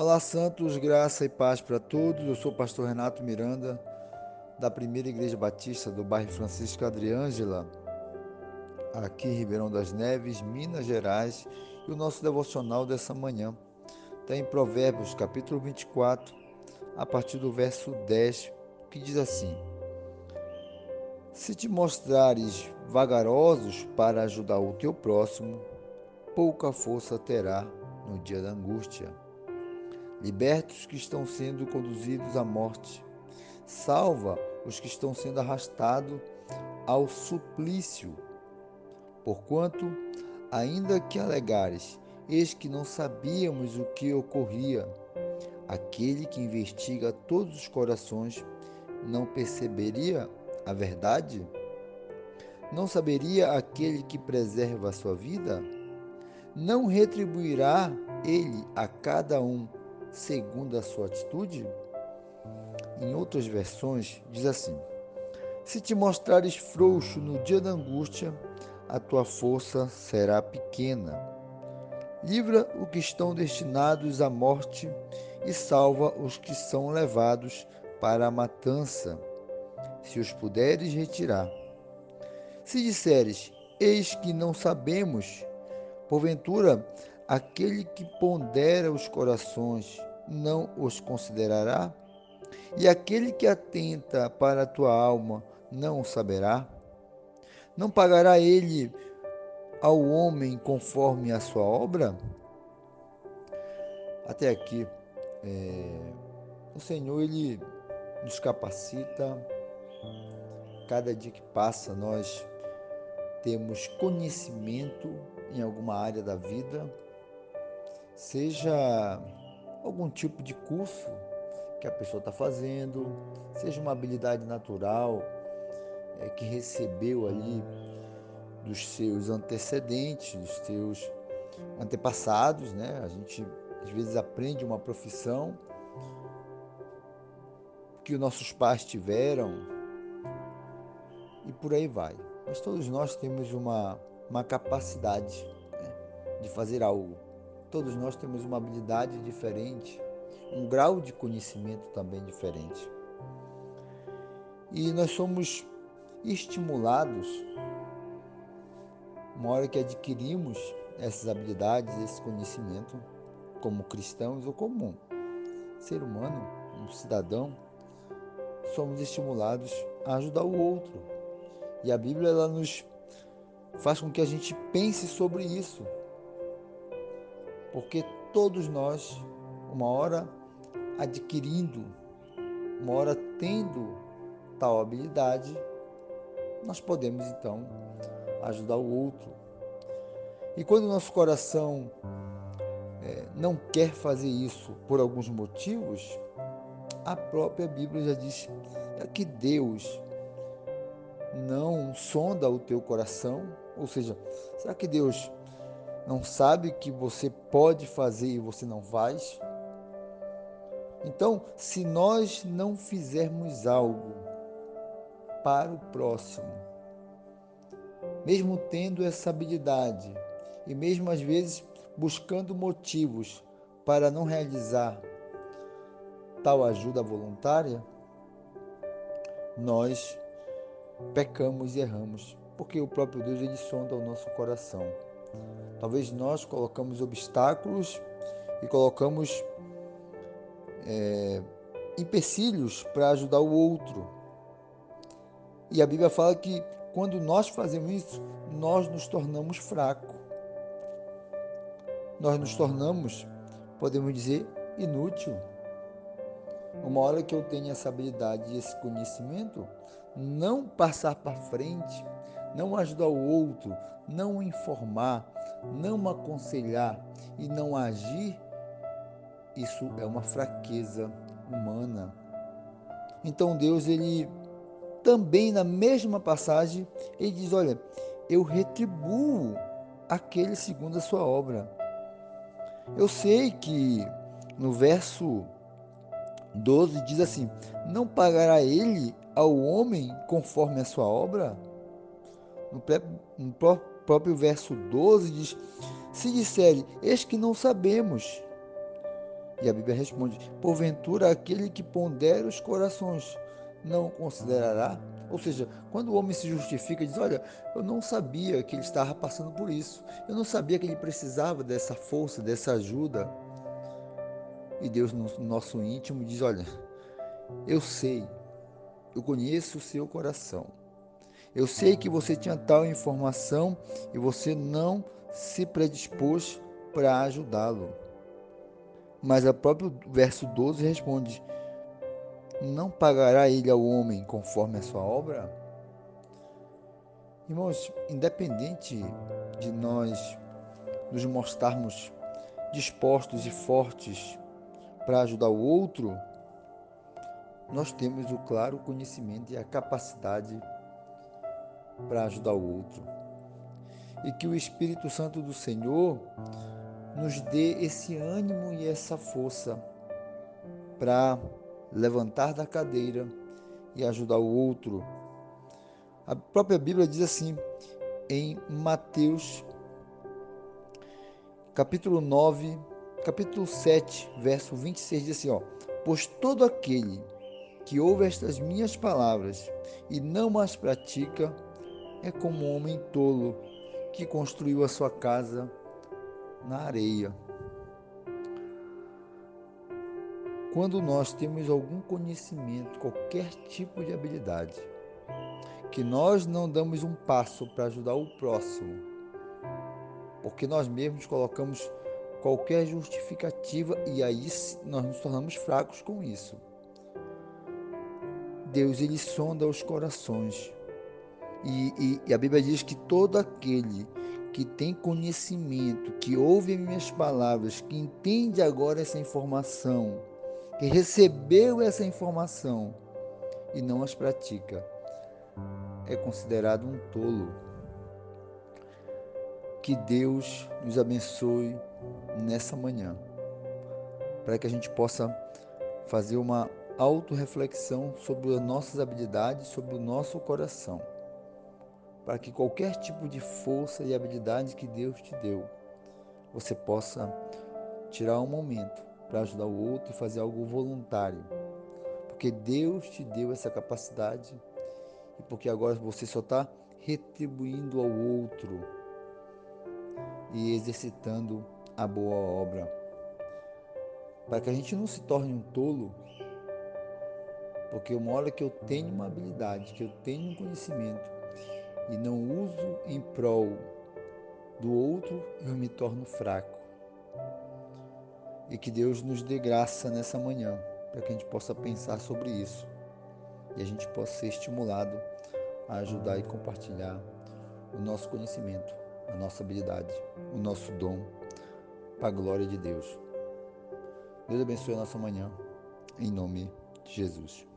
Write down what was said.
Olá, Santos, graça e paz para todos. Eu sou o pastor Renato Miranda, da Primeira Igreja Batista do bairro Francisco Adriângela, aqui em Ribeirão das Neves, Minas Gerais. E o nosso devocional dessa manhã está em Provérbios, capítulo 24, a partir do verso 10, que diz assim: Se te mostrares vagarosos para ajudar o teu próximo, pouca força terá no dia da angústia. Liberta os que estão sendo conduzidos à morte. Salva os que estão sendo arrastados ao suplício. Porquanto, ainda que alegares, eis que não sabíamos o que ocorria, aquele que investiga todos os corações não perceberia a verdade? Não saberia aquele que preserva a sua vida? Não retribuirá ele a cada um segundo a sua atitude? Em outras versões, diz assim: Se te mostrares frouxo no dia da angústia, a tua força será pequena. Livra os que estão destinados à morte e salva os que são levados para a matança, se os puderes retirar. Se disseres, eis que não sabemos, porventura aquele que pondera os corações não os considerará? E aquele que atenta para a tua alma não saberá? Não pagará ele ao homem conforme a sua obra? Até aqui, é, o Senhor ele nos capacita. Cada dia que passa, nós temos conhecimento em alguma área da vida, seja algum tipo de curso que a pessoa está fazendo, seja uma habilidade natural é, que recebeu ali dos seus antecedentes, dos seus antepassados, né? A gente às vezes aprende uma profissão que os nossos pais tiveram e por aí vai. Mas todos nós temos uma, uma capacidade né, de fazer algo Todos nós temos uma habilidade diferente, um grau de conhecimento também diferente. E nós somos estimulados, uma hora que adquirimos essas habilidades, esse conhecimento, como cristãos ou como ser humano, um cidadão, somos estimulados a ajudar o outro. E a Bíblia ela nos faz com que a gente pense sobre isso, porque todos nós, uma hora adquirindo, uma hora tendo tal habilidade, nós podemos então ajudar o outro. E quando o nosso coração é, não quer fazer isso por alguns motivos, a própria Bíblia já diz que Deus não sonda o teu coração, ou seja, será que Deus não sabe que você pode fazer e você não faz? Então, se nós não fizermos algo para o próximo, mesmo tendo essa habilidade e mesmo às vezes buscando motivos para não realizar tal ajuda voluntária, nós pecamos e erramos, porque o próprio Deus ele sonda o nosso coração. Talvez nós colocamos obstáculos e colocamos é, empecilhos para ajudar o outro. E a Bíblia fala que quando nós fazemos isso, nós nos tornamos fracos. Nós nos tornamos, podemos dizer, inútil. Uma hora que eu tenho essa habilidade e esse conhecimento, não passar para frente, não ajudar o outro, não informar, não aconselhar e não agir, isso é uma fraqueza humana. Então Deus, ele também na mesma passagem, ele diz: Olha, eu retribuo aquele segundo a sua obra. Eu sei que no verso 12 diz assim: Não pagará ele ao homem conforme a sua obra? No, no próprio verso 12 diz: Se disserem, eis que não sabemos. E a Bíblia responde: Porventura aquele que pondera os corações não considerará? Ou seja, quando o homem se justifica, diz: Olha, eu não sabia que ele estava passando por isso, eu não sabia que ele precisava dessa força, dessa ajuda. E Deus, no nosso íntimo, diz: Olha, eu sei, eu conheço o seu coração. Eu sei que você tinha tal informação e você não se predispôs para ajudá-lo. Mas o próprio verso 12 responde: Não pagará ele ao homem conforme a sua obra? Irmãos, independente de nós nos mostrarmos dispostos e fortes para ajudar o outro, nós temos o claro conhecimento e a capacidade para ajudar o outro. E que o Espírito Santo do Senhor nos dê esse ânimo e essa força para levantar da cadeira e ajudar o outro. A própria Bíblia diz assim, em Mateus, capítulo 9, capítulo 7, verso 26, diz assim: ó, Pois todo aquele que ouve estas minhas palavras e não as pratica é como um homem tolo que construiu a sua casa na areia. Quando nós temos algum conhecimento, qualquer tipo de habilidade, que nós não damos um passo para ajudar o próximo, porque nós mesmos colocamos qualquer justificativa e aí nós nos tornamos fracos com isso. Deus ele sonda os corações e, e, e a Bíblia diz que todo aquele que tem conhecimento, que ouve minhas palavras, que entende agora essa informação, que recebeu essa informação e não as pratica, é considerado um tolo. Que Deus nos abençoe nessa manhã, para que a gente possa fazer uma autorreflexão sobre as nossas habilidades, sobre o nosso coração para que qualquer tipo de força e habilidade que Deus te deu, você possa tirar um momento para ajudar o outro e fazer algo voluntário. Porque Deus te deu essa capacidade e porque agora você só está retribuindo ao outro e exercitando a boa obra. Para que a gente não se torne um tolo, porque uma hora que eu tenho uma habilidade, que eu tenho um conhecimento, e não uso em prol do outro, eu me torno fraco. E que Deus nos dê graça nessa manhã, para que a gente possa pensar sobre isso e a gente possa ser estimulado a ajudar e compartilhar o nosso conhecimento, a nossa habilidade, o nosso dom, para a glória de Deus. Deus abençoe a nossa manhã, em nome de Jesus.